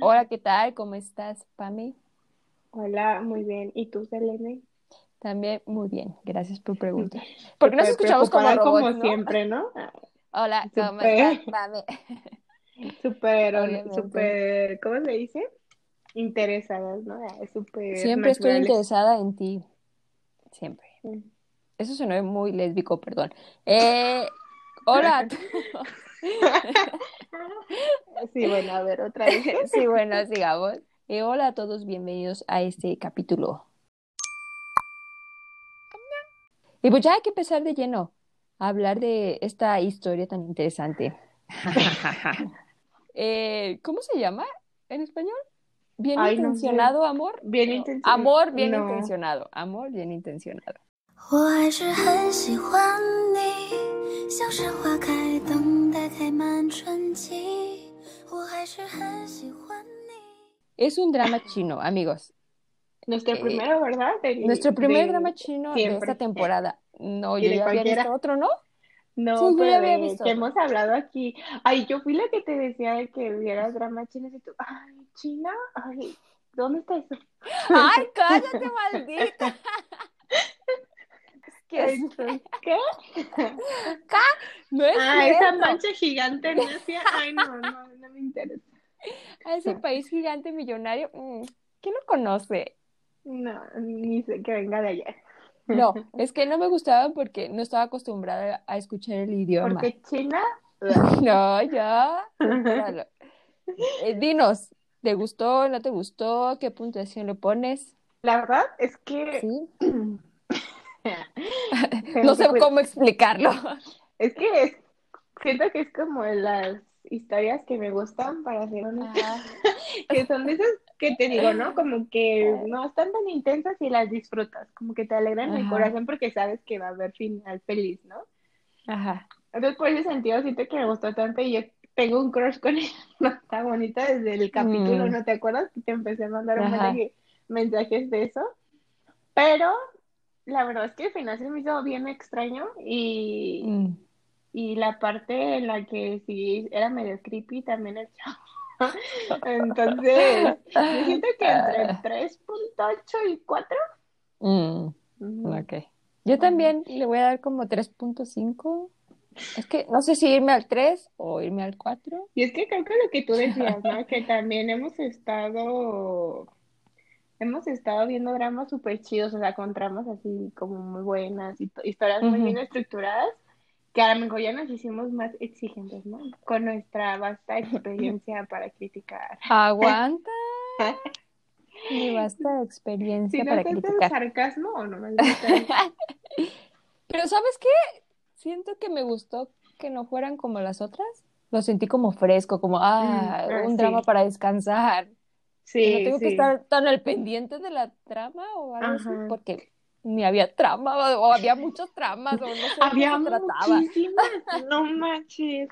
Hola, ¿qué tal? ¿Cómo estás, Pami? Hola, muy bien. ¿Y tú, Selene? También muy bien, gracias por preguntar. Porque nos escuchamos como robots, como ¿no? siempre, ¿no? Hola, ¿cómo Súper. estás, Pami? Súper, súper, ¿cómo se dice? Interesadas, ¿no? Ah, Es súper Siempre estoy interesada en ti. Siempre. Mm. Eso sonó muy lésbico, perdón. Eh, hola a todos. Sí, bueno, a ver, otra vez. Sí, bueno, sigamos. Eh, hola a todos, bienvenidos a este capítulo. Y pues ya hay que empezar de lleno a hablar de esta historia tan interesante. Eh, ¿cómo se llama en español? ¿Bien Ay, no sé. intencionado amor? Bien No. intencionado. Amor bien No. intencionado. Amor bien intencionado. 我还是很喜欢你，像是花开，等待开满春季。我还是很喜欢你。 Es un drama chino, amigos. Nuestro Eh, primero, ¿verdad? Del- Nuestro primer de- drama chino de siempre. esta temporada. No, Y yo de ya había cualquiera. visto otro, ¿no? No, Sí, yo pero ya había de visto. que hemos hablado aquí. Ay, yo fui la que te decía de que vieras drama chino y tú, ay, China, ay, ¿dónde está eso? ¡Ay, cállate, maldita! Es- Entonces, ¿Qué? no es Ah, esa mancha gigante en Asia. Ay, no, no, no me interesa. A ese país gigante millonario, mm, ¿quién lo conoce? No, ni sé que venga de allá. No, es que no me gustaba porque no estaba acostumbrada a escuchar el idioma. Porque China, No, ya. Eh, dinos, ¿te gustó? ¿No te gustó? ¿Qué puntuación le pones? la verdad es que ¿Sí? No sé cuid- cómo explicarlo. Es que es- siento que es como las historias que me gustan, para ser honesta, que son de esas que te digo, ¿no? Como que no están tan intensas y las disfrutas, como que te alegran el Ajá. corazón porque sabes que va a haber final feliz, ¿no? Ajá. Entonces, por ese sentido, siento que me gustó tanto y yo tengo un crush con ella, no está bonita desde el capítulo, Mm. ¿no te acuerdas? Que te empecé a mandar un Ajá. mensaje- mensajes de eso, pero la verdad es que al final se me hizo bien extraño y, Mm. y la parte en la que sí era medio creepy también el chavo. Entonces, yo siento que entre 3.8 y 4. Mm, ujú. ok. Yo también le voy a dar como 3.5. Es que no sé si irme al 3 o irme al 4. Y es que creo que lo que tú decías, ¿no? Que también hemos estado, hemos estado viendo dramas súper chidos, o sea, con tramas así como muy buenas y to- historias muy bien estructuradas, que a lo mejor ya nos hicimos más exigentes, ¿no? Con nuestra vasta experiencia para criticar. Aguanta. Me basta Si experiencia no para criticar. sarcasmo o no me gusta. Pero ¿sabes qué? Siento que me gustó que no fueran como las otras. Lo sentí como fresco, como ah, Mm, ah, un sí. drama para descansar. Que no Sí, tengo que sí. estar tan al pendiente de la trama o algo así, porque ni había trama o, había muchas tramas o no sé Había se trataba. muchísimas, no manches.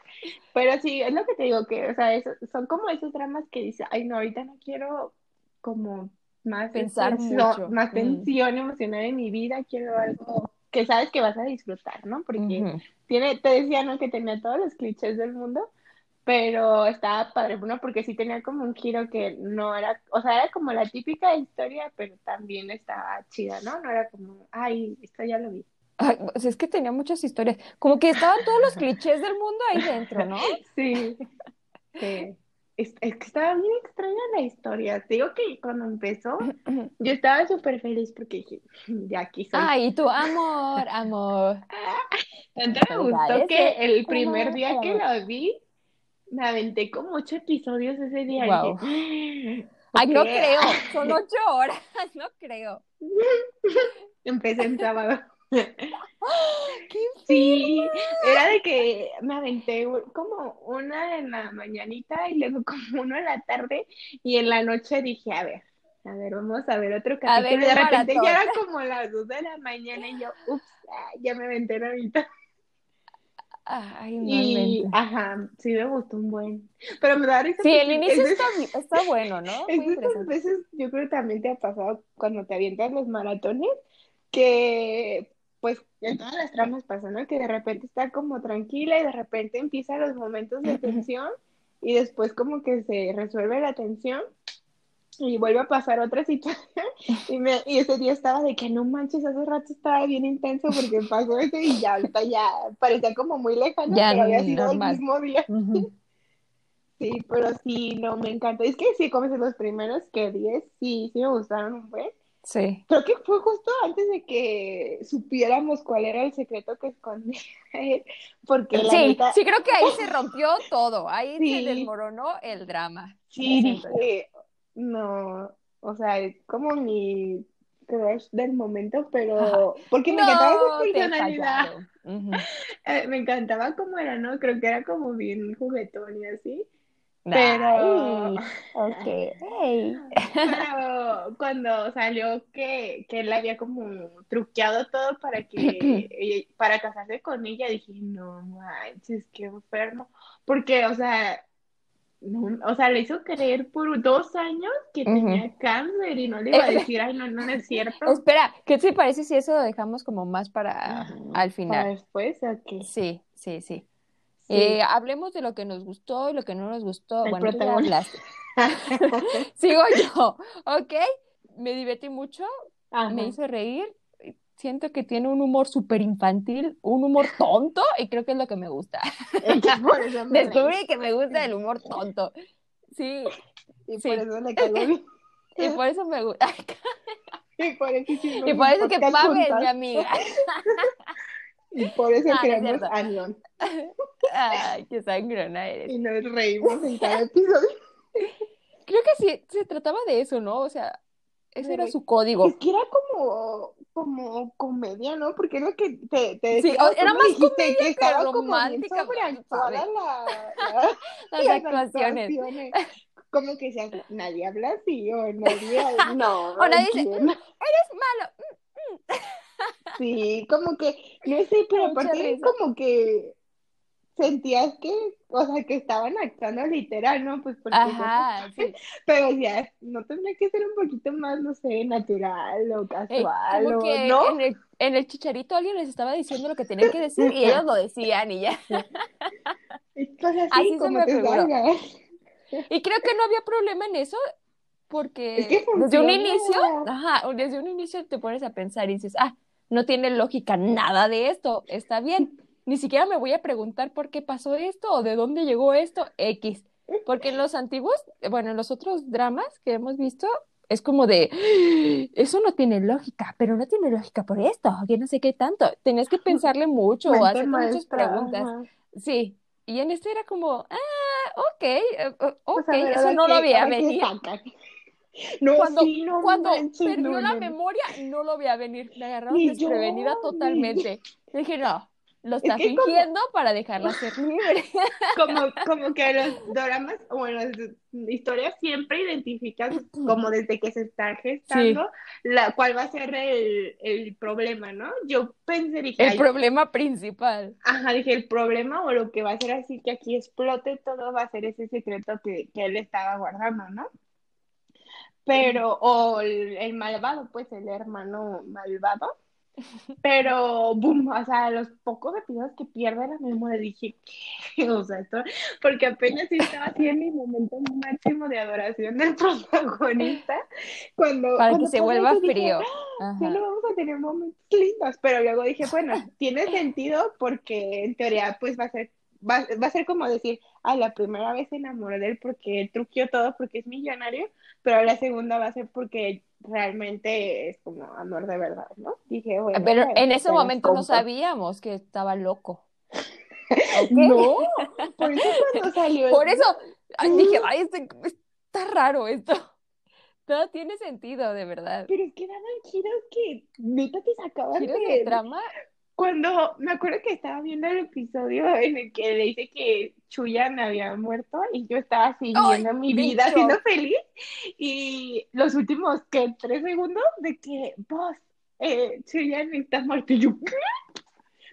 Pero sí, es lo que te digo, que, o sea, eso- son como esos dramas que dice, ay, no, ahorita no quiero como más Pensar tensión- mucho. más Mm. tensión emocional en mi vida, quiero algo que sabes que vas a disfrutar, ¿no? Porque tiene, te decía, ¿no? Que tenía todos los clichés del mundo, pero estaba padre, ¿no? Porque sí tenía como un giro que no era, o sea, era como la típica historia, pero también estaba chida, ¿no? No era como, ay, esto ya lo vi. Ay, es que tenía muchas historias. Como que estaban todos los clichés del mundo ahí dentro, ¿no? Sí, sí. Es, es que estaba bien extraña la historia. Te digo que cuando empezó, yo estaba súper feliz porque dije, ya aquí soy. Ay, tu amor, amor. Tanto me gustó que el ¿cómo primer día que lo vi, me aventé como ocho episodios ese día. Guau. dije, Ay, no creo. Son ocho horas. No creo. Empecé en sábado. ¡Qué Sí, era de que me aventé como una en la mañanita y luego como uno en la tarde y en la noche dije, a ver, a ver, vamos a ver otro ver, capítulo. Y de repente ya era como las dos de la mañana y yo, ups, ah, ya me aventé la mitad. Ay, no Y, ajá, sí me gustó un buen. Pero me da risa Sí, el inicio es está, está bueno, ¿no? es Muy esas veces, yo creo que también te ha pasado cuando te avientas los maratones, que pues en todas las tramas pasa, ¿no? Que de repente está como tranquila y de repente empiezan los momentos de tensión y después como que se resuelve la tensión y vuelve a pasar otra situación y, me, y ese día estaba de que no manches, hace rato estaba bien intenso porque pasó eso y ya ahorita ya parecía como muy lejano, Ya pero había sido normal. el mismo día. Sí, pero sí, no, me encanta. Es que sí, como los primeros que 10, sí, sí me gustaron un buen. Sí. Creo que fue justo antes de que supiéramos cuál era el secreto que escondía él, porque la Sí, neta, sí, creo que ahí se rompió todo. Ahí Sí. se desmoronó el drama. sí dije, no, o sea, es como mi crush del momento, pero porque me encantaba su personalidad. Eh, me encantaba cómo era, ¿no? Creo que era como bien juguetón y así, pero... ok. Hey. Pero cuando salió que, que él había como truqueado todo para que para casarse con ella, dije, no manches, qué enfermo. Porque, o sea, no, o sea, le hizo creer por dos años que tenía cáncer y no le iba a decir, ay, no, no, no es cierto. Espera, ¿qué te parece si eso lo dejamos como más para Ajá, al Para final? después, ok. Sí, sí, sí. Sí. Eh, hablemos de lo que nos gustó y lo que no nos gustó. El Bueno, tú ya hablaste. Sigo yo, ¿ok? Me divertí mucho, Ajá. me hizo reír. Siento que tiene un humor súper infantil, un humor tonto, y creo que es lo que me gusta. Por eso me reí. Descubrí que me gusta el humor tonto. Sí, Y sí. por eso le caigo bien. y por eso me gusta. Y por eso hicimos Y un por eso que Pame es mi amiga. Y por eso es creamos. Anión. Ay, qué sangrona eres. Y nos reímos en cada episodio. Creo que sí, se trataba de eso, ¿no? O sea, ese era su código. Es que era como, como comedia, ¿no? Porque es lo que te, te decía, era más dijiste comedia que que estaba como bien romántica, la, la- Las actuaciones. actuaciones. Como que nadie habla así, o nadie, no, O nadie dice, ¿quién? Eres malo. Sí, como que, no sé, pero Mucha aparte risa. como que sentías que, o sea, que estaban actuando literal, ¿no? Pues porque Ajá, sí. Pero ya, no tendría que ser un poquito más, no sé, natural o casual o que no. en el, en el chicharito alguien les estaba diciendo lo que tenían que decir y ellos lo decían y ya. Es cosas Así así se como me te. Y creo que no había problema en eso porque Es que desde un inicio, ajá, desde un inicio te pones a pensar y dices, ah, no tiene lógica nada de esto, está bien. Ni siquiera me voy a preguntar por qué pasó esto o de dónde llegó esto, X. Porque en los antiguos, bueno, en los otros dramas que hemos visto, es como de, "Ah, eso no tiene lógica, pero no tiene lógica por esto, que no sé qué tanto. Tenías que pensarle mucho o hacerte muchas preguntas. ajá. Sí, y en este era como, ah, ok, eh, ok, Pues a ver, eso no lo qué venir. No, Cuando, sí, no cuando perdió no, la memoria, no lo veía venir. Me agarraron desprevenida ni- totalmente. Dije, no, lo está que como- fingiendo para dejarla ser libre. Como, como que los dramas, bueno, las historias siempre identifican como desde que se está gestando la, cuál va a ser el, el problema, ¿no? Yo pensé, dije, El "Ay, problema principal. Ajá, dije, el problema o lo que va a hacer así que aquí explote todo va a ser ese secreto que, que él estaba guardando, ¿no? Pero, o el, el malvado, pues el hermano malvado. Pero, boom, o sea, los pocos episodios que pierde la memoria, dije, ¿qué? O sea, esto, porque apenas estaba así en mi momento máximo de adoración del protagonista, cuando, Para que se vuelva dije, frío. ya Ajá. no vamos a tener momentos lindos, pero luego dije, bueno, tiene sentido porque en teoría pues va a ser, va, va a ser como decir, ah, la primera vez se enamoró de él porque truqueó todo porque es millonario, pero la segunda va a ser porque realmente es como amor de verdad, ¿no? Dije, bueno, Pero pues, en ese momento no sabíamos que estaba loco. ¿Ok? No, por eso cuando salió Por eso dije, ay, este- está raro esto. Todo tiene sentido, de verdad. pero es que daban giros que neta te sacaban Giros de, de trama. Cuando me acuerdo que estaba viendo el episodio en el que le dice que Chuyan había muerto y yo estaba siguiendo mi vida siendo feliz y los últimos que tres segundos de que vos eh, Chuyan está muerto y yo ¿qué?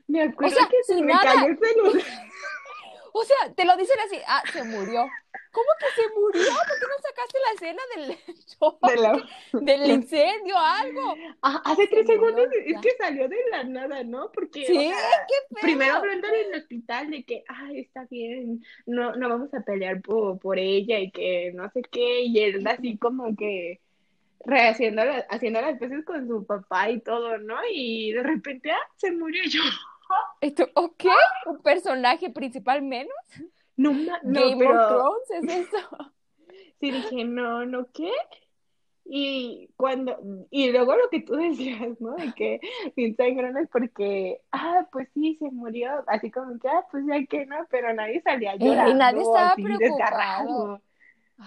me acuerdo O sea, que se me nada. cayó el celular O sea, te lo dicen así, ah, se murió. ¿Cómo que se murió? ¿Por qué no sacaste la escena del show, De la- del incendio, algo. Ah, hace tres segundos es que salió de la nada, ¿no? Porque o Sí, sea, qué feo. primero hablando en el hospital de que, ay, está bien, no, no vamos a pelear por, por ella y que no sé qué, y él así como que rehaciendo haciendo las veces con su papá y todo, ¿no? Y de repente, ah, se murió yo. Esto, ¿Ok? ¿Un personaje principal menos? No, no, Game pero of Thrones es eso. sí dije, no, no, ¿qué? Y cuando, y luego lo que tú decías, ¿no? De que piensan grandes porque, ah, pues sí, se murió, así como que, ah, pues ya que no, pero nadie salía llorando, nadie estaba preocupado.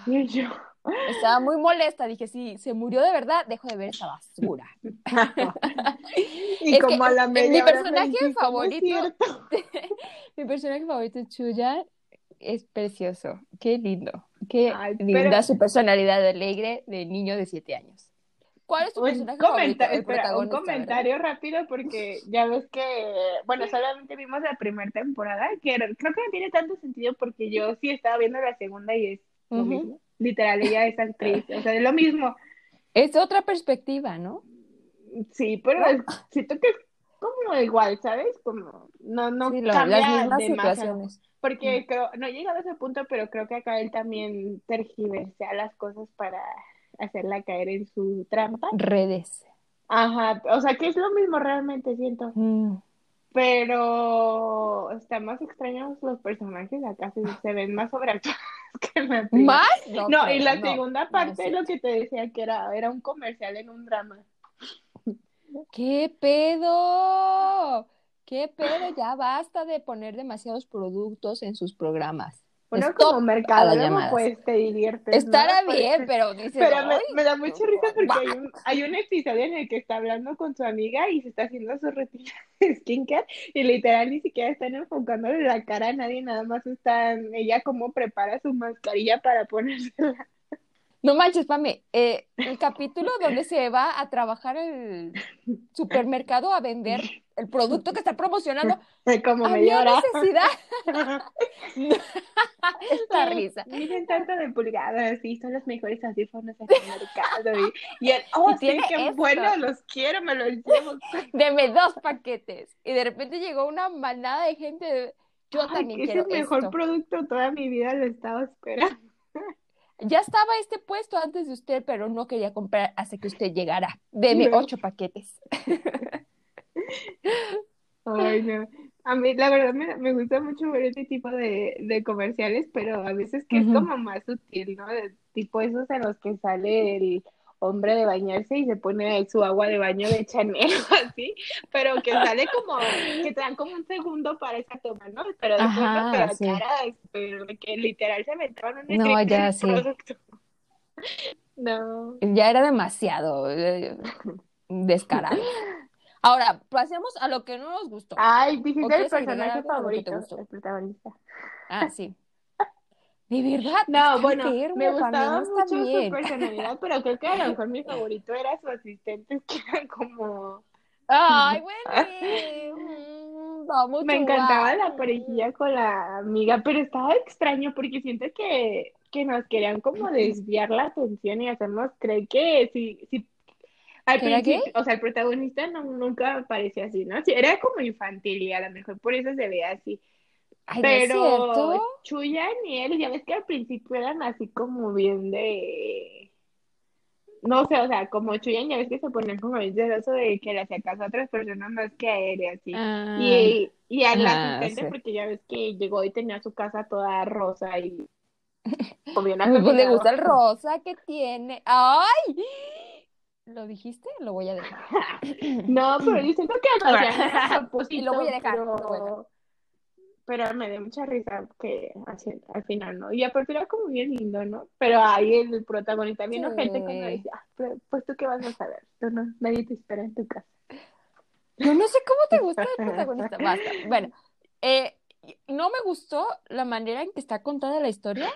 Y yo, Estaba muy molesta. Dije, sí, se murió de verdad, dejo de ver esa basura. y Es como que a la mi media hora me personaje dijiste, "No es favorito- cierto". Mi personaje favorito, Chuya, es precioso. Qué lindo. Qué Ay, linda pero- su personalidad alegre de niño de siete años. ¿Cuál es tu Un personaje favorito? espera, un comentario rápido porque ya ves que, bueno, solamente vimos la primera temporada, que creo que no tiene tanto sentido porque yo sí estaba viendo la segunda y es lo Ujú. mismo. Literal, ella es actriz, o sea, es lo mismo. Es otra perspectiva, ¿no? Sí, pero siento que es como igual, ¿sabes? Como no, no Sí, lo- cambia las mismas demasiado. situaciones. Porque creo, no he llegado a ese punto, pero creo que acá él también tergiversea las cosas para hacerla caer en su trampa. Redes. Ajá, o sea que es lo mismo realmente, siento. Mm. Pero está más extraños los personajes acá, se, se ven más sobreactuados que en la primera. ¿Más? No, y la no, segunda parte es es lo que te decía que era, era un comercial en un drama. ¿Qué pedo? ¿Qué pedo? Ya basta de poner demasiados productos en sus programas. Uno Stop como mercadólogo, pues te diviertes, Estará ¿no? bien, pero dices, Pero me, "Ay, me da mucha risa porque bah". hay un, hay un episodio en el que está hablando con su amiga y se está haciendo su rutina de skincare y literal ni siquiera están enfocándole la cara a nadie, nada más están ella como prepara su mascarilla para ponérsela. No manches, Pame, eh, el capítulo donde se va a trabajar el supermercado a vender el producto que está promocionando, Como media hora. necesidad. Sí, risa. Miren tanto de pulgadas, sí, son los mejores audífonos en el mercado. Y, y él, oh, Y sí, tiene qué esto. bueno, los quiero, me los llevo. Deme dos paquetes. Y de repente llegó una manada de gente. de, Yo Ay, también que es quiero el mejor esto. producto, toda mi vida lo estaba esperando. Ya estaba este puesto antes de usted, pero no quería comprar hasta que usted llegara. Deme No. ocho paquetes. Ay, no. A mí, la verdad, me, me gusta mucho ver este tipo de, de comerciales, pero a veces que es como más sutil, ¿no? De tipo esos en los que sale el hombre de bañarse y se pone su agua de baño de Chanel o así, pero que sale como, que te dan como un segundo para esa toma, ¿no? Pero después Ajá, sí. caras, pero de que literal se aventaban un No, ya, sí. producto. No. Ya era demasiado eh, descarado. Ahora, pasemos a lo que no nos gustó. Ay, ¿O dijiste el personaje favorito, el protagonista. Ah, sí. ¿De verdad? No, bueno, enfermo, me gustaba mucho su personalidad, pero creo que a lo mejor mi favorito era su asistente, que era como... Ay, bueno. mm, Vamos Me encantaba la parejilla con la amiga, pero estaba extraño porque siento que, que nos querían como desviar la atención y hacernos creer que si, si al principio, o sea, el protagonista no, nunca parecía así, ¿no? Sí, era como infantil y a lo mejor por eso se veía así. Ay, ¿no es Pero? Chuyan y él, ya ves que al principio eran así como bien de... No sé, o sea, como Chuyan ya ves que se ponían como bien celoso de que le hacía caso a otras personas más que a él y así. Ah, Y, y al ah, asistente, sí. porque ya ves que llegó y tenía su casa toda rosa y bien Pues le gusta el rosa que tiene. ¡Ay! ¿Lo dijiste? Lo voy a dejar. No, pero yo siento que Y lo voy a dejar, pero... pero me dio mucha risa que así, al final, ¿no? Y aparte era como bien lindo, ¿no? Pero ahí el protagonista bien Sí. gente cuando decía, ah, pues tú qué vas a saber, tú no, nadie te espera en tu casa. Yo no sé cómo te gusta el protagonista. Basta. Bueno, eh, no me gustó la manera en que está contada la historia.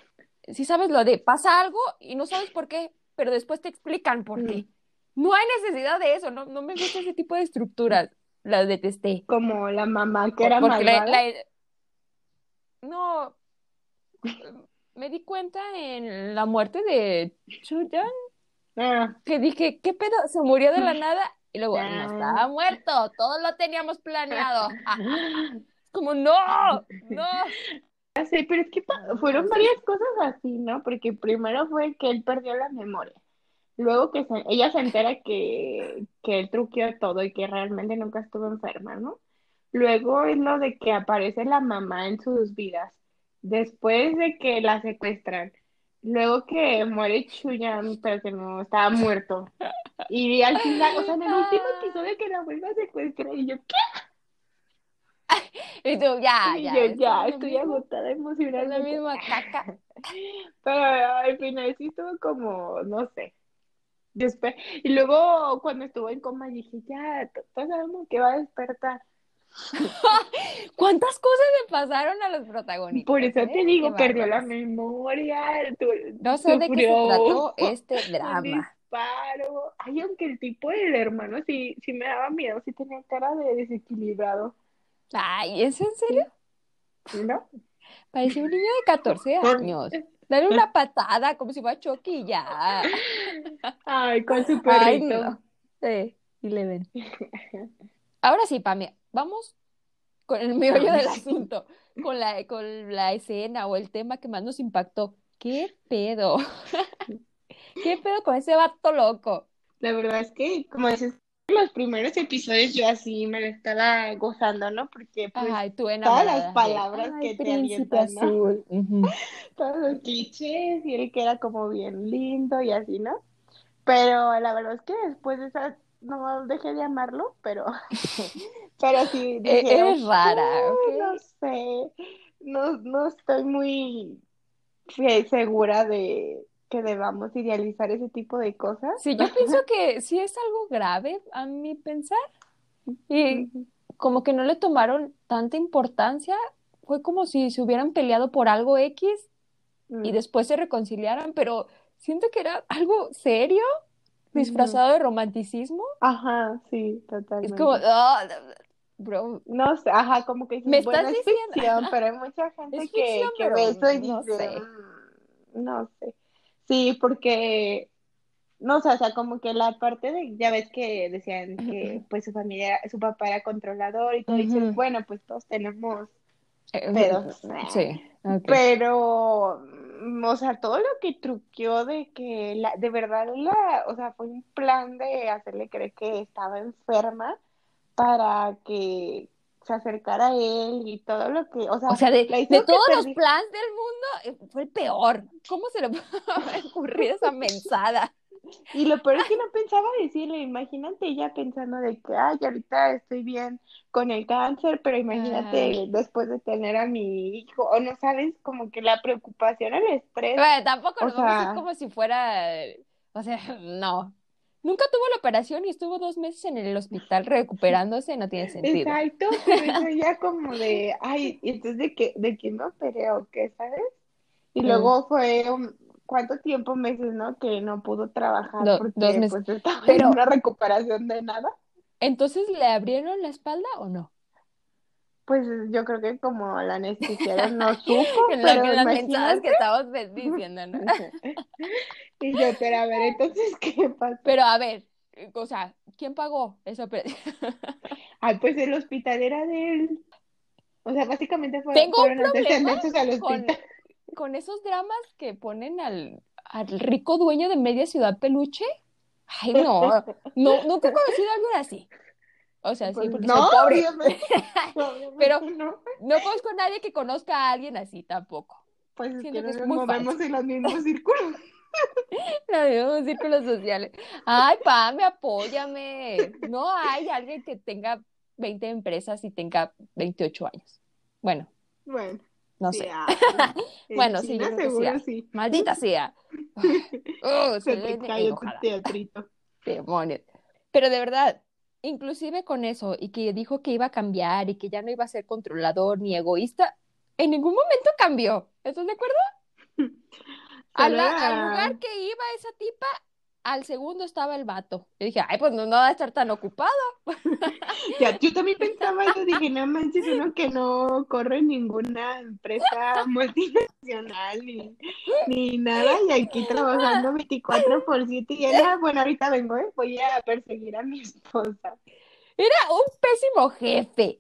Si sabes lo de pasa algo y no sabes por qué, pero después te explican por qué. No hay necesidad de eso, no, no me gusta ese tipo de estructuras. Las detesté. Como la mamá que era Porque la- malvada. la- no, me di cuenta en la muerte de Chuyan, Ah, que dije, ¿qué pedo? Se murió de la nada. Y luego, no estaba muerto, todo lo teníamos planeado. Ajá. Como, no, no. sé, pero es que fueron varias cosas así, ¿no? Porque primero fue que él perdió la memoria. Luego que se- ella se entera que, que él truqueó todo y que realmente nunca estuvo enferma, ¿no? Luego es lo de que aparece la mamá en sus vidas. Después de que la secuestran. Luego que muere Chuyan, pero que no estaba muerto. Y al final, o sea, en el último episodio que la vuelve a secuestrar, y yo, ¿qué? Y tú, ya, Y ya. yo ya estoy mismo, agotada es la emocionalmente. misma caca. Pero al final sí estuvo como, no sé. Después, y luego cuando estuvo en coma dije, ya, todos sabemos que va a despertar. ¿Cuántas cosas le pasaron a los protagonistas? Por eso eh? te digo, perdió la memoria, tu- No sé de qué se trató este drama. Ay, aunque el tipo del hermano sí, sí me daba miedo, sí tenía cara de desequilibrado, Ay, ¿es en serio? ¿no? Parecía un niño de 14 años. Dale una patada como si fuera Chucky y ya. Ay, con su Ay, perrito. no. Sí, y le ven. Ahora sí, Pami, vamos con el meollo del asunto, con la, con la escena o el tema que más nos impactó. ¿Qué pedo? ¿Qué pedo con ese vato loco? La verdad es que, como dices, los primeros episodios yo así me lo estaba gozando, ¿no? Porque pues Ay, tú todas las palabras Ay, que te avientan, ¿no? azul. Todos los clichés y él que era como bien lindo y así, ¿no? Pero la verdad es que después de esa, no dejé de amarlo, pero, pero sí E- dije, Eres rara, "Oh, no sé, no, no estoy muy se- segura de que debamos idealizar ese tipo de cosas. Sí, yo pienso que sí es algo grave a mi pensar. Y como que no le tomaron tanta importancia. Fue como si se hubieran peleado por algo X y Mm. después se reconciliaran, pero siento que era algo serio, disfrazado de romanticismo. Ajá, sí, Es totalmente. como, ah, bro, No sé, ajá, como que Me estás es diciendo- ficción, pero hay mucha gente Es que, ficción, que ve eso y no dice, sé. "Mm, no sé. Sí, porque, no sé, o sea, como que la parte de, ya ves que decían que pues su familia, su papá era controlador y todo, y dices, bueno, pues todos tenemos eh, pedos. sí, ok. Pero, o sea, todo lo que truqueó de que, la, de verdad, la, o sea, fue un plan de hacerle creer que estaba enferma para que se acercara a él y todo lo que, o sea, O sea, de, todos los perdi- planes del mundo, eh, fue el peor. ¿Cómo se le puede ocurrir esa mensada? Y lo peor es que no pensaba decirle, imagínate ella pensando de que, ay, ahorita estoy bien con el cáncer, pero imagínate después de tener a mi hijo, o no sabes, como que la preocupación, el estrés. Bueno, tampoco O nos vamos a sea- decir como si fuera, o sea, no. Nunca tuvo la operación y estuvo dos meses en el hospital recuperándose, no tiene sentido. Exacto, pero eso ya como de, ay, ¿y entonces de qué, de quién me operé o qué, sabes? Y Mm. luego fue, un- ¿cuánto tiempo? Meses, ¿no? Que no pudo trabajar Do- porque dos meses. pues estaba Pero- en una recuperación de nada. Entonces, ¿le abrieron la espalda o no? Pues yo creo que como la anestesiaron no supo, pero en las que ve- diciendo, ¿no? Y yo, pero a ver, entonces, ¿qué pasó? Pero a ver, o sea, ¿quién pagó esa operación? Ay, pues el hospital era de él. O sea, básicamente fue, Tengo un fueron hacerse problema al hospital. con esos dramas que ponen al, al rico dueño de media ciudad peluche. Ay, no, no, nunca he conocido a alguien así. O sea, sí, Pues porque no, soy pobre. obviamente, obviamente Pero- no. No conozco a nadie que conozca a alguien así tampoco. Pues es que que no es nos movemos en los mismos círculos. Los mismos círculos sociales. Ay, Pame, apóyame. No hay alguien que tenga 20 empresas y tenga 28 años. Bueno, Bueno, no sé. En Bueno, sí, China yo creo que sí. Maldita sea. Oh, Se se te enojada. teatrito. Demonios. Pero de verdad, inclusive con eso, y que dijo que iba a cambiar y que ya no iba a ser controlador ni egoísta, en ningún momento cambió. ¿Estás de acuerdo? Al lugar que iba esa tipa, al segundo estaba el vato. Y dije, ay, pues no, no va a estar tan ocupado. Ya, yo también pensaba eso, dije, no manches, uno que no corre ninguna empresa multinacional ni, ni nada, y aquí trabajando 24 por 7 y él, "Ah, bueno, ahorita vengo, ¿eh? voy a perseguir a mi esposa. Era un pésimo jefe.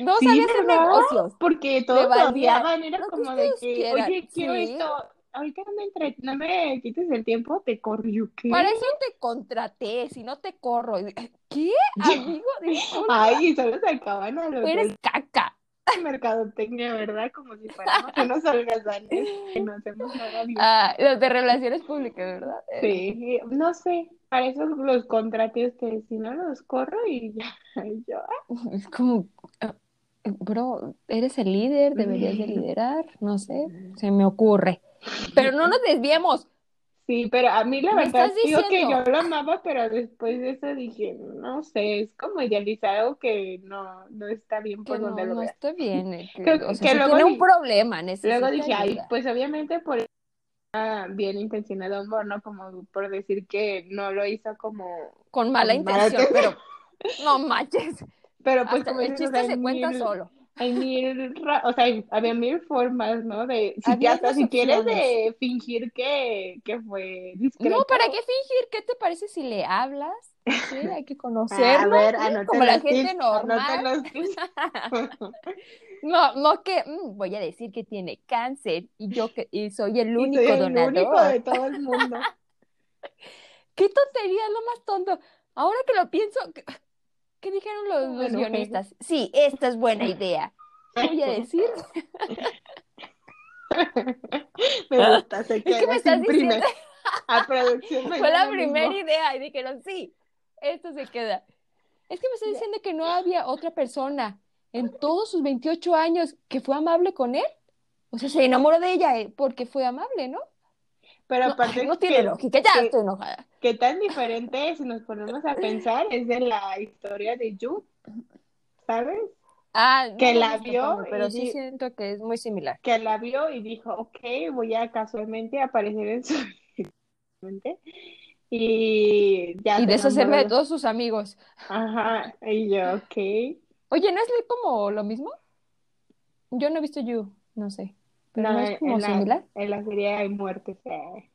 No Sí, sabía hacer negocios. Porque todos lo odiaban, era como de que, oye, quiero sí. esto, ahorita no me, entre- no me quites el tiempo, te ¿qué? Para eso te contraté, si no te corro. ¿Qué? Amigo, Ay, solo se acaban a los eres caca. mercadotecnia, ¿verdad? Como si fuéramos unos holgazanes que no hacemos nada bien. Ah, los de relaciones públicas, ¿verdad? Eh, Sí, no sé, para eso los contraté ustedes, si no los corro y ya, yo, ah, Es como, ah, bro, eres el líder, deberías de liderar, no sé, se me ocurre. Pero no nos desviemos. sí, pero a mí la ¿Me verdad digo que yo lo amaba, pero después de eso dije, no sé, es como idealizar algo que no, no está bien Que por no, donde lo no veas. está bien. eh, que- o sea, que luego tiene un problema, Luego dije, ay, pues obviamente por bien intencionado amor, ¿no? Como por decir que no lo hizo como Con mala intención, pero no manches. Pero pues Hasta como el chiste se cuenta solo. Hay mil, ra- o sea, había mil formas, ¿no? De, si, si quieres de fingir que, que fue discreto. No, ¿para qué fingir? ¿Qué te parece si le hablas? Sí, hay que A conocerlo. ver, ¿sí? Como la gente tips, normal. No, no que mm, voy a decir que tiene cáncer y yo que y soy el Y único soy el donador. único de todo el mundo. Qué tontería, lo más tonto. Ahora que lo pienso, ¿qué, dijeron los, los Bueno, guionistas? Sí, esta es buena idea. Voy a decir, Me gusta, se es que me queda, estás diciendo, A producción fue la mismo. primera idea y dijeron, sí, esto se queda. Es que me estás diciendo que no había otra persona en todos sus 28 años que fue amable con él. O sea, se enamoró de ella eh, porque fue amable, ¿no? Pero No, aparte no tiene que- lógica, ya que- estoy enojada. Que tan diferente si nos ponemos a pensar es de la historia de Jude, ¿sabes? Ah, que la vio pero y sí siento que es muy similar. Que la vio y dijo, ok, voy a casualmente aparecer en su mente y ya Y deshacerme de todos sus amigos. Ajá, y yo, ok. Oye, ¿no es como lo mismo? Yo no he visto You, no sé. Pero no, No, es como en la, similar. en la serie hay muertes. eh.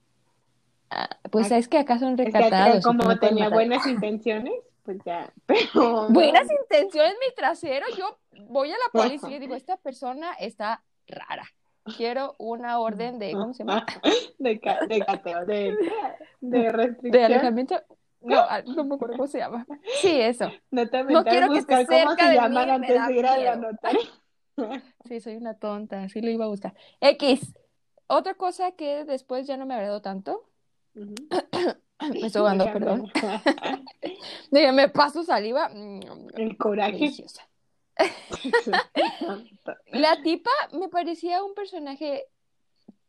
Ah, pues es que acá son Es que acá recatados. como tenía buenas intenciones, pues ya, pero Buenas intenciones, mi trasero. Yo voy a la policía y digo, esta persona está rara. Quiero una orden de, ¿cómo se llama? de, de cateo, de, de De restricción. alejamiento. No, ah, no me acuerdo cómo se llama. Sí, eso. No te No quiero que esté cómo cerca se de llaman mí, antes de ir a la notaria. Sí, soy una tonta, sí lo iba a buscar. X. Otra cosa que después ya no me agradó tanto. Me estoy ahogando, perdón. Me paso saliva. Mm, El coraje. Deliciosa. La tipa me parecía un personaje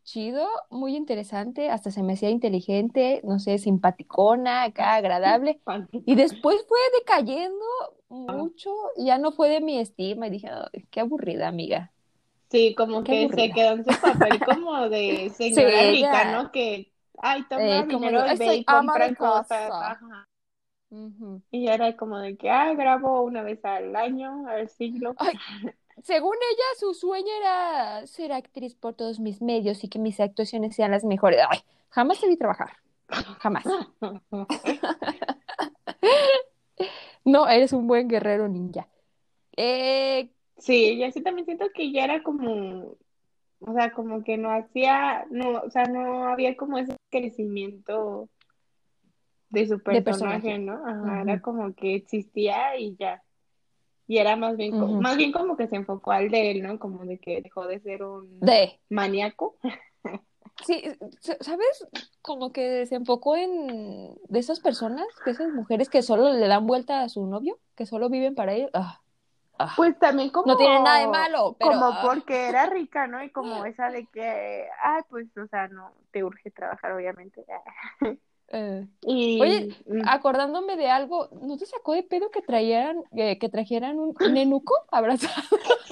chido, muy interesante, hasta se me hacía inteligente, no sé, simpaticona, acá agradable. Y después fue decayendo mucho, y ya no fue de mi estima, y dije, "Ay, qué aburrida, amiga. Sí, como Qué que se quedó en su papel como de señora Sí, rica, ¿no? Que, ay, toma Eh, dinero de, y ve "Soy y compra cosas. casa". Ajá. Y era como de que, ah, grabo una vez al año, al siglo. Ay, según ella, su sueño era ser actriz por todos mis medios y que mis actuaciones sean las mejores. Ay, jamás te vi trabajar. Jamás. No, eres un buen guerrero ninja. Eh, Sí, yo sí también siento que ya era como, o sea, como que no hacía, no, o sea, no había como ese crecimiento de su De personaje. ¿no? Ajá, era como que existía y ya. Y era más bien, co- Ujú. más bien como que se enfocó al de él, ¿no? Como de que dejó de ser un de. maníaco. Sí, ¿sabes? Como que se enfocó en de esas personas, de esas mujeres que solo le dan vuelta a su novio, que solo viven para él. Ah, ah. Pues también como, No tiene nada de malo, pero como ah, porque era rica, ¿no? Y como esa de que, ay, pues, o sea, no, te urge trabajar, obviamente. eh, Y, Oye, mm, acordándome de algo, ¿no te sacó de pedo que trajeran, eh, que trajeran un nenuco abrazado?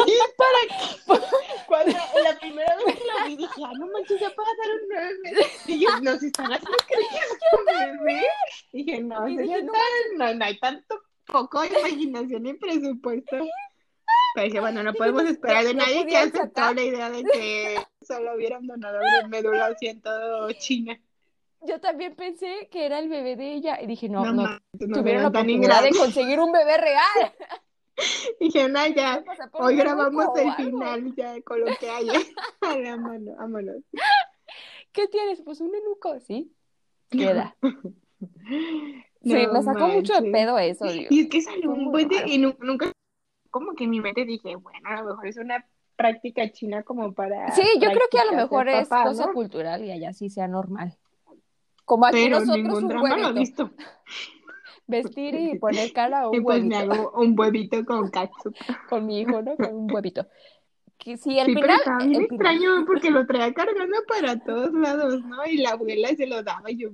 Sí, para cuando la primera vez que lo vi dije, ah, no manches, ya un nueve meses. Y yo, nos están haciendo bebé. Dije, no, Y dije, no está- no, no hay tanto poco imaginación y presupuesto. Pero dije, bueno, no podemos esperar de no nadie que pudieron aceptó la idea de que solo hubiera un donador de médula ósea en todo China. Yo también pensé que era el bebé de ella y dije, no, No, no, no tuvieron la oportunidad de conseguir un bebé real. Dije, no, ya, hoy grabamos el algo. final ya con lo que haya. A la mano, vámonos. ¿Qué tienes? Pues un enuco, ¿sí? Queda. Sí, No me sacó mucho de pedo eso, digo. Y es que salió un buen de, y nu- nunca, como que en mi mente dije, bueno, a lo mejor es una práctica china como para Sí, yo creo que a lo mejor es papá, cosa ¿no? cultural y allá sí sea normal. Como aquí Pero nosotros un huevito. visto. Vestir y poner cara a Y un pues me huevito. hago un huevito con catsup. Con mi hijo, ¿no? Con un huevito. Que al Sí, pero final, bien el final- extraño porque lo traía cargando para todos lados, ¿no? Y la abuela se lo daba y yo...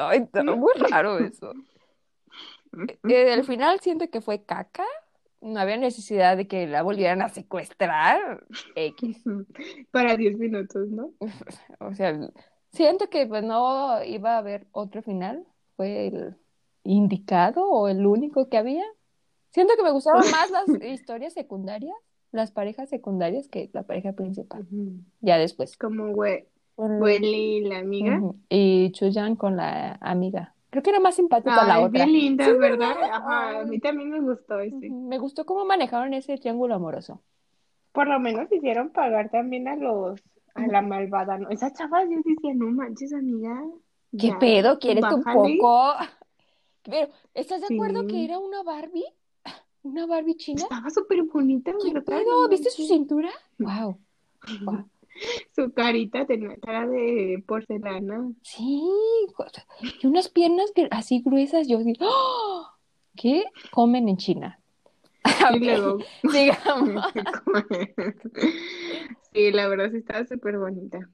Ay, está muy raro eso. Eh, al final siento que fue caca. No había necesidad de que la volvieran a secuestrar. X. Para 10 minutos, ¿no? O sea, siento que pues no iba a haber otro final. Fue el indicado o el único que había. Siento que me gustaron más las historias secundarias, las parejas secundarias que la pareja principal. Ya después. Como Hueli y la amiga. Ujú. Y Chuyan con la amiga. Creo que era más simpática la otra. bien linda, Sí, ¿verdad? ¿verdad? Ajá, a mí también me gustó ese. Me gustó cómo manejaron ese triángulo amoroso. Por lo menos hicieron pagar también a los, a la malvada, ¿no? Esa chava yo decía, no manches, amiga. ¿Qué ya, pedo? ¿Quieres un bájale". poco? Pero, ¿estás de acuerdo Sí. que era una Barbie? ¿Una Barbie china? Estaba súper bonita, ¿Qué ¿verdad? pedo? ¿Viste su cintura? Wow. Wow. Su carita tenía cara de porcelana. Sí, y unas piernas que- así gruesas. Yo digo, ¡Ah! ¿qué comen en China? Y luego, sigamos. sí, la verdad sí estaba súper bonita.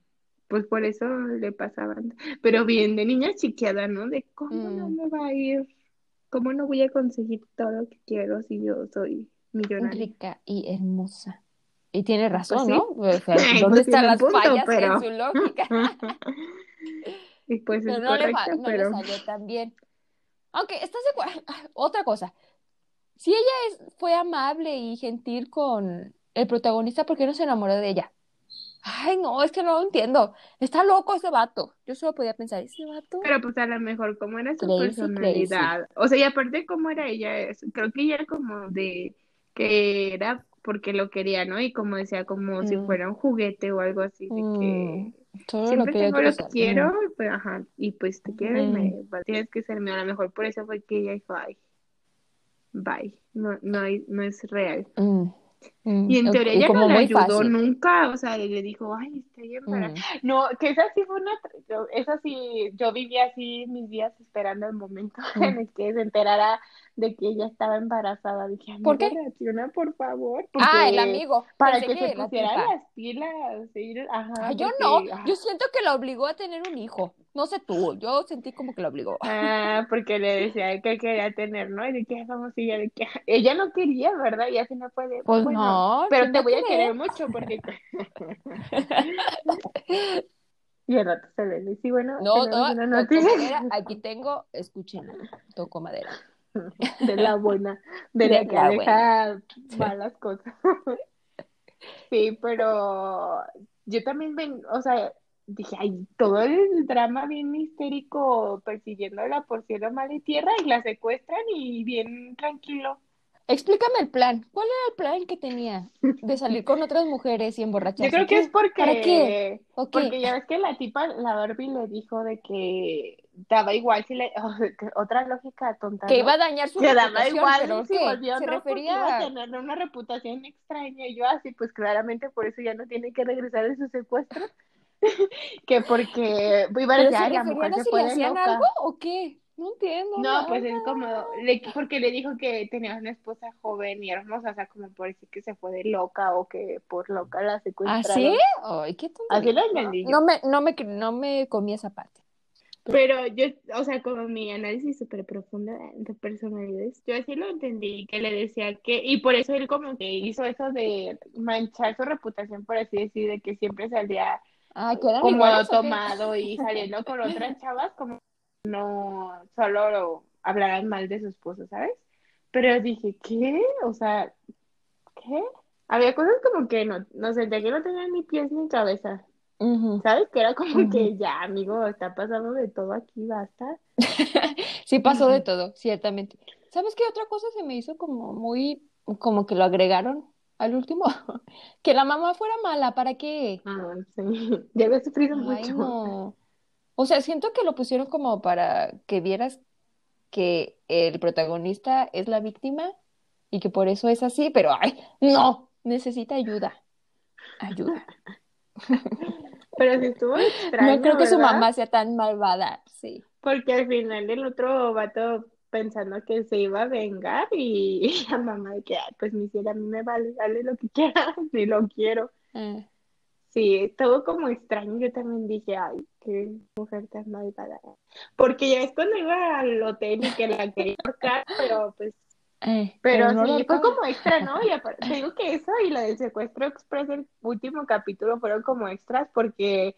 Pues por eso le pasaban. Pero bien, de niña chiqueada, ¿no? De cómo no Mm. me va a ir, cómo no voy a conseguir todo lo que quiero si yo soy millonaria. Rica y hermosa. Y tiene razón, Pues sí. ¿no? O sea, Ay, ¿dónde pues están las punto, fallas pero- en su lógica? Y pues es Pero no le, correcto, no le pero salió tan bien. Aunque, ¿estás de acuerdo? Otra cosa. Si ella es, fue amable y gentil con el protagonista, ¿por qué no se enamoró de ella? Ay, no, es que no lo entiendo. Está loco ese vato. Yo solo podía pensar, ese vato. Pero pues a lo mejor como era su Crazy, personalidad, o sea, y aparte cómo era ella, creo que ella era como de que era porque lo quería, ¿no? Y como decía, como si Mm. fuera un juguete o algo así, de que Mm, siempre lo tengo lo que quiero, Mm. pues, ajá, y pues te quiero y Mm. me pues, tienes que ser mío. A lo mejor por eso fue que ella dijo, ay, bye, no, no, hay- no es real. Mm, mm, Y en teoría ella no le ayudó fácil. nunca, o sea, le dijo, ay, estoy embarazada. Mm. No, que esa sí fue una, yo- esa sí, yo vivía así mis días esperando el momento Mm. en el que se enterara de que ella estaba embarazada. Dije, ¿Por qué? reacciona, por favor, Ah, el amigo. para que que se pusiera las pilas, ajá, Ah, yo porque, no, ah, yo siento que la obligó a tener un hijo. No sé tú, yo sentí como que la obligó. ah, porque le decía que quería tener, ¿no? Y de que "Ah, vamos, y ella de que "Ah". ella no quería, ¿verdad? Y así no puede. Pues Bueno, no, pero ¿quién te voy a querer? mucho porque y al rato se le dice, bueno, No, no, una noticia madera, aquí tengo, escúchenlo, toco madera. de la buena, de, De la que la aleja malas cosas. Sí, pero yo también ven, o sea, dije, ay, todo el drama bien histérico persiguiéndola por cielo, mar y tierra y la secuestran y bien tranquilo. Explícame el plan. ¿Cuál era el plan que tenía de salir con otras mujeres y emborracharse? Yo creo que es porque, ¿Para qué? porque ya ves que la tipa, la Barbie le dijo de que daba igual si le, otra lógica tonta, Que iba a dañar su Que daba igual pero si volvió Se no, porque iba a refería tener una reputación extraña. Y yo así, pues claramente por eso ya no tiene que regresar de su secuestro. que porque iba a ¿Pero decir, se "Ay, la mujer se si le hacían loca". algo o qué? No entiendo. No, pues es como, le- porque le dijo que tenía una esposa joven y hermosa, o sea, como por decir que se fue de loca o que por loca la ¿Ah, secuestraron. sí? Ay, qué tontería. Así lo entendí yo. No me, no me, no me comí esa parte. Pero yo, o sea, como mi análisis súper profundo de personalidades, yo así lo entendí, que le decía que, y por eso él como que hizo eso de manchar su reputación, por así decir, de que siempre salía Ah, ¿que eran como iguales tomado y saliendo con otras chavas, como no solo hablaran mal de su esposo, ¿sabes? Pero dije, ¿qué? O sea, ¿qué? Había cosas como que no, no sentía que no tenía ni pies ni cabeza, ¿sabes? Que era como que ya, amigo, está pasando de todo aquí, basta. Sí pasó de todo, ciertamente. ¿Sabes qué otra cosa se me hizo como muy, como que lo agregaron al último? Que la mamá fuera mala, ¿para qué? Ah, sí, ya había sufrido Ay, mucho. no. O sea, siento que lo pusieron como para que vieras que el protagonista es la víctima y que por eso es así, pero ay, no, necesita ayuda. Ayuda. Pero sí estuvo extraño, No creo que su mamá sea tan malvada, sí. Porque al final el otro vato pensando que se iba a vengar y, y la mamá de que, "Ay, pues mi cielo, a mí me vale, dale lo que quieras, ni lo quiero. Ah. Sí, estuvo como extraño. Yo también dije, ay, qué mujer tan malvada. Porque ya es cuando iba al hotel y que la quería ahorcar, pero pues, Eh, pero no sí, fue como extra, ¿no? Y aparte, te digo que eso y la del secuestro express del último capítulo fueron como extras porque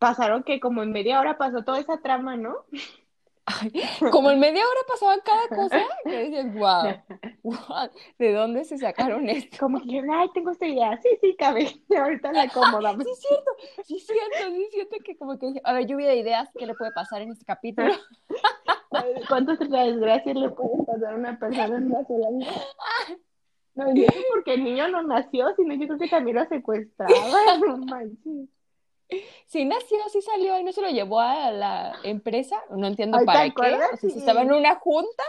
pasaron que como en media hora pasó toda esa trama, ¿no? Ay, como en media hora pasaban cada cosa, que dices, wow, wow, ¿de dónde se sacaron esto? Como que, ay, tengo esta idea. Sí, sí, cabe. Ahorita la acomodamos. Sí, es cierto, sí, es cierto, sí, es cierto que como que dije, a ver, lluvia de ideas, ¿qué le puede pasar en este capítulo? ¿Cuántas desgracias le puede pasar a una persona en una sola vida? No, y eso porque el niño no nació, sino yo creo que también lo secuestraba. No manches. Sí nació, sí salió y no se lo llevó a la empresa, no entiendo Ay, ¿te para qué, o sea, si Sí. estaba en una junta,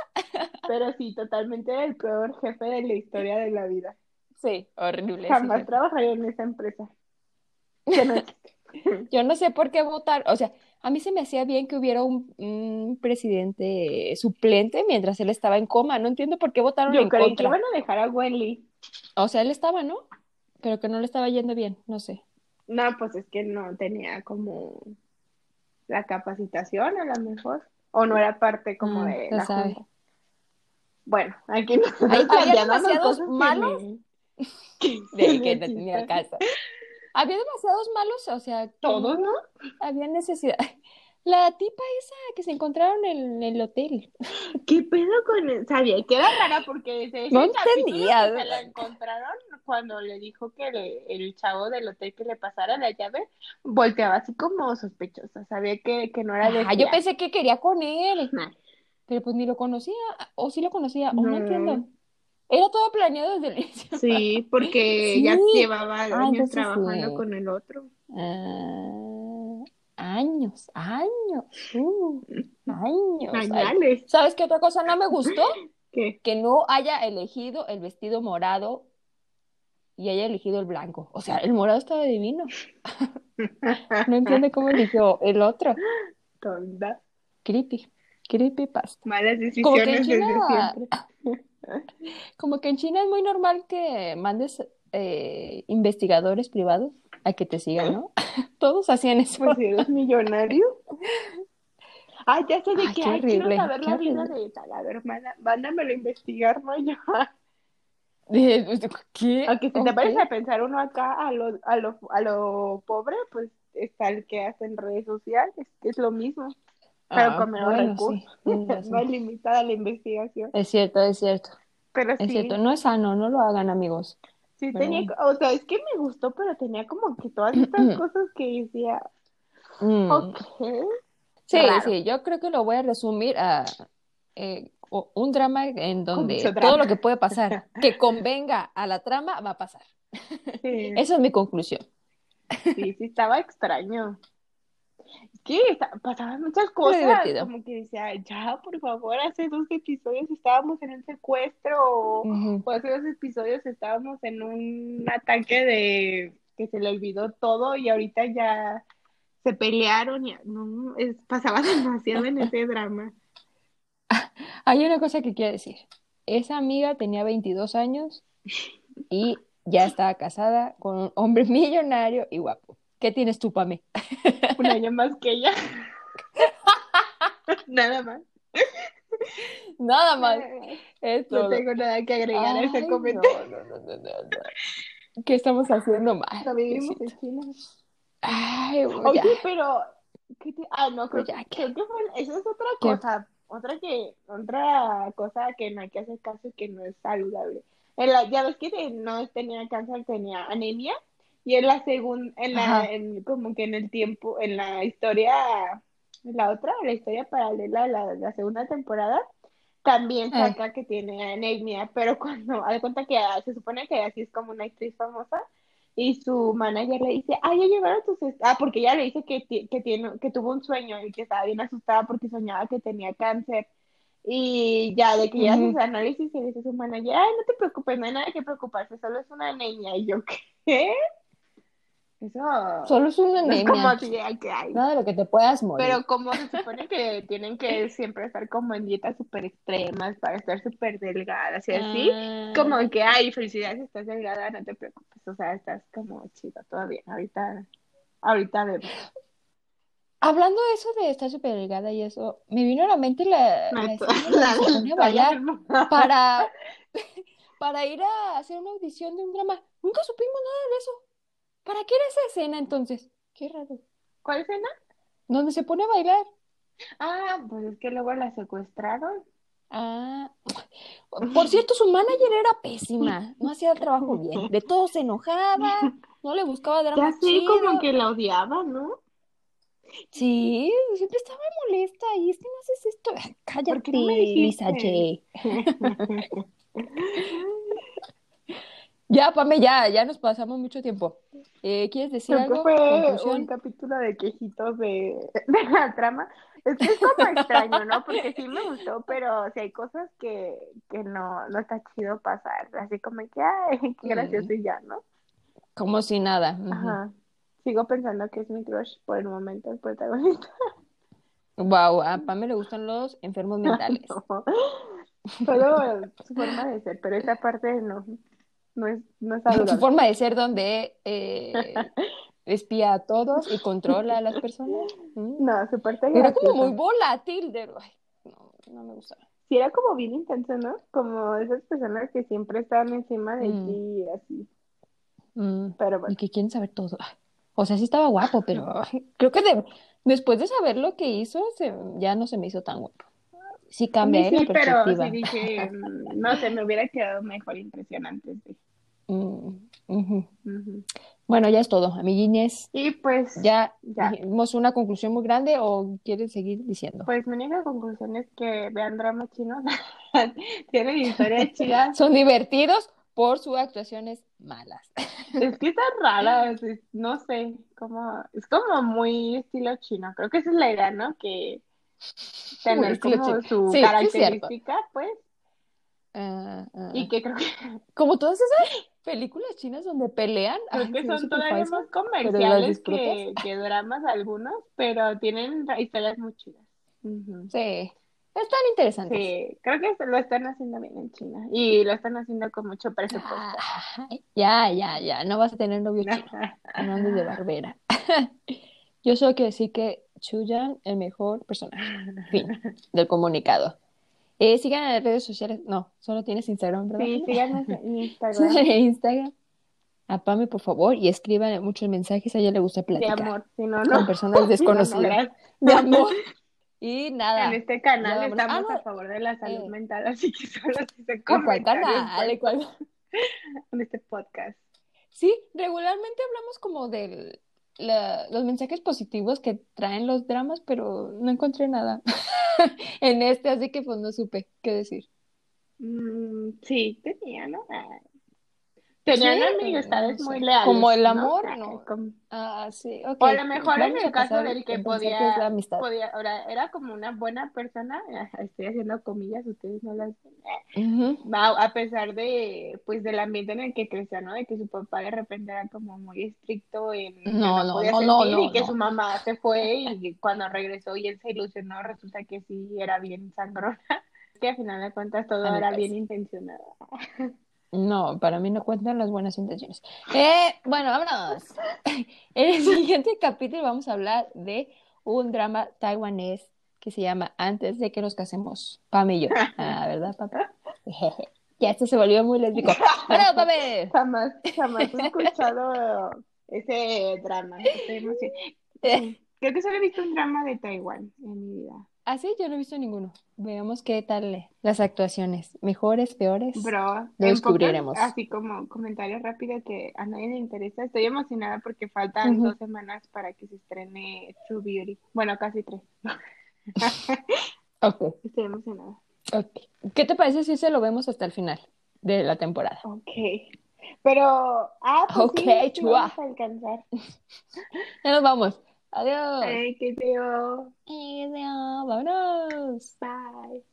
Pero sí, totalmente el peor jefe de la historia de la vida. sí, horrible. Jamás jefe. trabajaría en esa empresa. Que no existe. Yo no sé por qué votar, o sea, a mí se me hacía bien que hubiera un, un presidente suplente mientras él estaba en coma, no entiendo por qué votaron Yo en creí que contra. iban a dejar a Wendy. O sea, él estaba, ¿no? Pero que no le estaba yendo bien, no sé. No, pues es que no tenía como la capacitación a lo mejor. O no era parte como Mm, de la sabe. junta. Bueno, aquí nos Hay- demasiados que De que no tenía existen. Había demasiados malos, o sea, Todos, no había necesidad. La tipa esa que se encontraron en el hotel. ¿Qué pedo con él? Sabía que era rara porque ese No entendía. se la encontraron cuando le dijo que le- el chavo del hotel que le pasara la llave, volteaba así como sospechosa. Sabía que, que no era de Ah, yo pensé que quería con él, Nah. pero pues ni lo conocía, o sí lo conocía, o no No. entiendo. Era todo planeado desde el inicio. Sí, porque Sí. ya llevaba Ah, años trabajando sí. con el otro. Ah, años, años, uh, años. Ay. ¿Sabes qué otra cosa no me gustó? ¿Qué? que no haya elegido el vestido morado y haya elegido el blanco. O sea, el morado estaba divino. No entiendo cómo eligió el otro. Tonta. Creepy. Creepy pasta. Malas Como que en decisiones desde siempre. como que en China es muy normal que mandes eh, investigadores privados a que te sigan, ¿no? Todos hacían eso. Pues si eres millonario. Ay, ya sé de Ay, qué. qué Ay, quiero horrible, saber la vida horrible. de tal. A ver, manda- mándamelo a investigar, ¿no? Yo. ¿Qué? Aunque si te pones a pensar uno acá a lo, a lo, a lo pobre, pues está el que hace en redes sociales, que es lo mismo, pero Ah, con menos bueno, recursos. sí, razón. Más limitada la investigación. Es cierto, es cierto. Pero Es sí, cierto. No es sano, no lo hagan, amigos. sí pero tenía, o sea, es que me gustó, pero tenía como que todas estas cosas que decía, Mm. ok, Sí, Raro. sí, yo creo que lo voy a resumir a eh, un drama en donde todo lo que puede pasar que convenga a la trama va a pasar. sí, Esa es mi conclusión. sí, sí estaba extraño. Que pasaban muchas cosas, como que decía, ya, por favor, hace dos episodios estábamos en un secuestro, o hace dos episodios estábamos en un ataque de que se le olvidó todo y ahorita ya se pelearon, y no, es, pasaba demasiado en ese drama. Hay una cosa que quiero decir. Esa amiga tenía 22 años y ya estaba casada con un hombre millonario y guapo. ¿Qué tienes tú, Pame? Un año más que ella. Nada más. Nada más. No tengo nada que agregar a ese comentario. no, no, no, no, no, no. ¿Qué estamos haciendo mal? No vivimos en. Ay, Oye, ya. pero ¿Qué te- Ah, no, creo, Pues ya, creo que fue, eso es otra ¿Qué? cosa, otra que, otra cosa que no hay que hacer caso y que no es saludable. En la, ya ves que no tenía cáncer, tenía anemia, y en la segunda, en la, en, como que en el tiempo, en la historia, en la otra, la historia paralela, la, la segunda temporada, también Eh. saca que tiene anemia, pero cuando, haz de cuenta que ah, se supone que así es como una actriz famosa, y su manager le dice, ah, ya llegaron tus... est-". Ah, porque ella le dice que, que, tiene, que tuvo un sueño y que estaba bien asustada porque soñaba que tenía cáncer. Y ya de que ya Ujú. sus análisis y dice su manager, ay, no te preocupes, no hay nada que preocuparse, solo es una anemia. Y yo, ¿qué? Eso Solo es una no es como anemia. así de, "Ay, que hay. Nada de lo que te puedas morir. Pero como se supone que tienen que siempre estar como en dietas súper extremas para estar súper delgadas y así, Ah. como que, ay, felicidades, estás delgada, no te preocupes, o sea, estás como chida todavía, ahorita, ahorita vemos. Hablando de eso de estar súper delgada y eso, me vino a la mente la, la La- la- bailar para, para ir a hacer una audición de un drama. Nunca supimos nada de eso. ¿Para qué era esa escena entonces? Qué raro. ¿Cuál escena? ¿Dónde se pone a bailar? Ah, pues es que luego la secuestraron. Ah, por cierto, su manager era pésima, no hacía el trabajo bien, de todo se enojaba, no le buscaba drama sé, chido. como que la odiaba, ¿no? Sí, siempre estaba molesta y es que no haces esto. Ay, Cállate, ¿Por qué no Lisa? J. Ya, Pame, ya, ya nos pasamos mucho tiempo. Eh, ¿quieres decir Creo que algo? fue un capítulo de quejitos de, de la trama. Es que es como extraño, ¿no? Porque sí me gustó, pero sí hay cosas que, que no, no está chido pasar. Así como que, ay, qué gracioso y ya, ¿no? Como si nada. Ujú. Ajá. Sigo pensando que es mi crush por el momento, el protagonista. Wow, a Pame le gustan los enfermos mentales. No. Solo su forma de ser, pero esa parte no, no es, no es Su forma de ser donde eh, espía a todos y controla a las personas. Mm. No, su parte Era como muy volátil. De... Ay, no, no me gustaba. Sí, era como bien intenso, ¿no? Como esas personas que siempre están encima de Mm. ti y así. Mm. Pero Y bueno, que quieren saber todo. O sea, sí estaba guapo, pero creo que de- después de saber lo que hizo, se- ya no se me hizo tan guapo. Sí cambia mí eh, la sí, pero perspectiva. sí dije, mm, no sé, me hubiera quedado mejor impresión antes de. Mm, ujú. Ujú. Bueno, ya es todo, amiguines. Y pues, ¿Ya Ya. dijimos una conclusión muy grande o quieres seguir diciendo? pues mi única conclusión es que vean dramas chinos. Tienen historias chidas. Son divertidos por sus actuaciones malas. Es que están raras, es- no sé, como, es como muy estilo chino. Creo que esa es la idea, ¿no? Que tener como su Sí, característica, pues, Ah, ah. y que creo que, Como todas esas películas chinas donde pelean, creo ay, que son todavía más comerciales que, que dramas algunos, pero tienen historias muy chidas. Ujú. Sí, están interesantes. Sí, creo que lo están haciendo bien en China y lo están haciendo con mucho presupuesto. Ya, ya, ya, no vas a tener novio chino, no andes de barbera. Yo solo quiero decir que Chuyan, el mejor personaje, fin, del comunicado. Eh, sigan en las redes sociales, no, solo tienes Instagram, ¿verdad? Sí, síganos en Instagram. en Instagram. A Pame, por favor, y escriban muchos mensajes, a ella le gusta De platicar amor, si no, con no. personas no, no, desconocidas. De amor. Y nada. En este canal bueno. estamos Ah, a favor de la salud Eh. mental, así que solo si se ¿En cuál comentarios canal? ¿En este podcast. Sí, regularmente hablamos como de los mensajes positivos que traen los dramas, pero no encontré nada en este, así que pues no supe qué decir. Mm, sí, tenía, ¿no? Tenían Sí, amistades muy leales, Como el amor, no. como- Ah, sí, ok. O a lo mejor en el caso del que en mensajes podía, de amistad. podía, ahora era como una buena persona, ah, estoy haciendo comillas, ustedes no las ven, eh, a pesar de, pues, del ambiente en el que creció, ¿no? De que su papá de repente era como muy estricto en que No, no no, podía no, y que su mamá se fue y cuando regresó y él se ilusionó, resulta que sí era bien sangrona, que al final de cuentas todo era bien intencionado. No, para mí no cuentan las buenas intenciones. Eh, bueno, vámonos. En el siguiente capítulo vamos a hablar de un drama taiwanés que se llama Antes de que nos casemos. Pam y yo. Ah, ¿verdad, papá? Ya esto se volvió muy lésbico. ¡Bueno, Pame! Jamás, jamás he escuchado ese drama, estoy. Creo que solo he visto un drama de Taiwán en mi vida. Ah, sí, yo no he visto ninguno. Veamos qué tal las actuaciones. Mejores, peores. Bro, Lo en pocas, descubriremos. así como comentario rápido que a nadie le interesa, estoy emocionada porque faltan dos semanas para que se estrene True Beauty. Bueno, casi tres. Ok, Estoy emocionada. ok. ¿Qué te parece si se lo vemos hasta el final de la temporada? Ok. Pero, ah, pues Ok, sí, sí chua. vamos a alcanzar. Ya nos vamos. Adiós. Ay, qué feo. Adiós. Vámonos. Bye.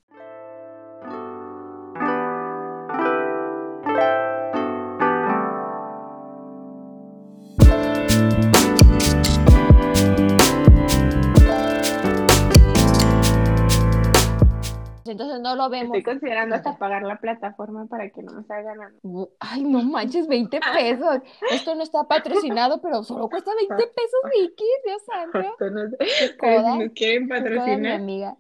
Entonces no lo vemos. Estoy considerando hasta pagar la plataforma para que no me salgan a Uh, Ay, no manches, 20 pesos. Esto no está patrocinado, pero solo cuesta 20 pesos, Vicky, Dios santo. no si coda, nos quieren mi patrocinar, amiga.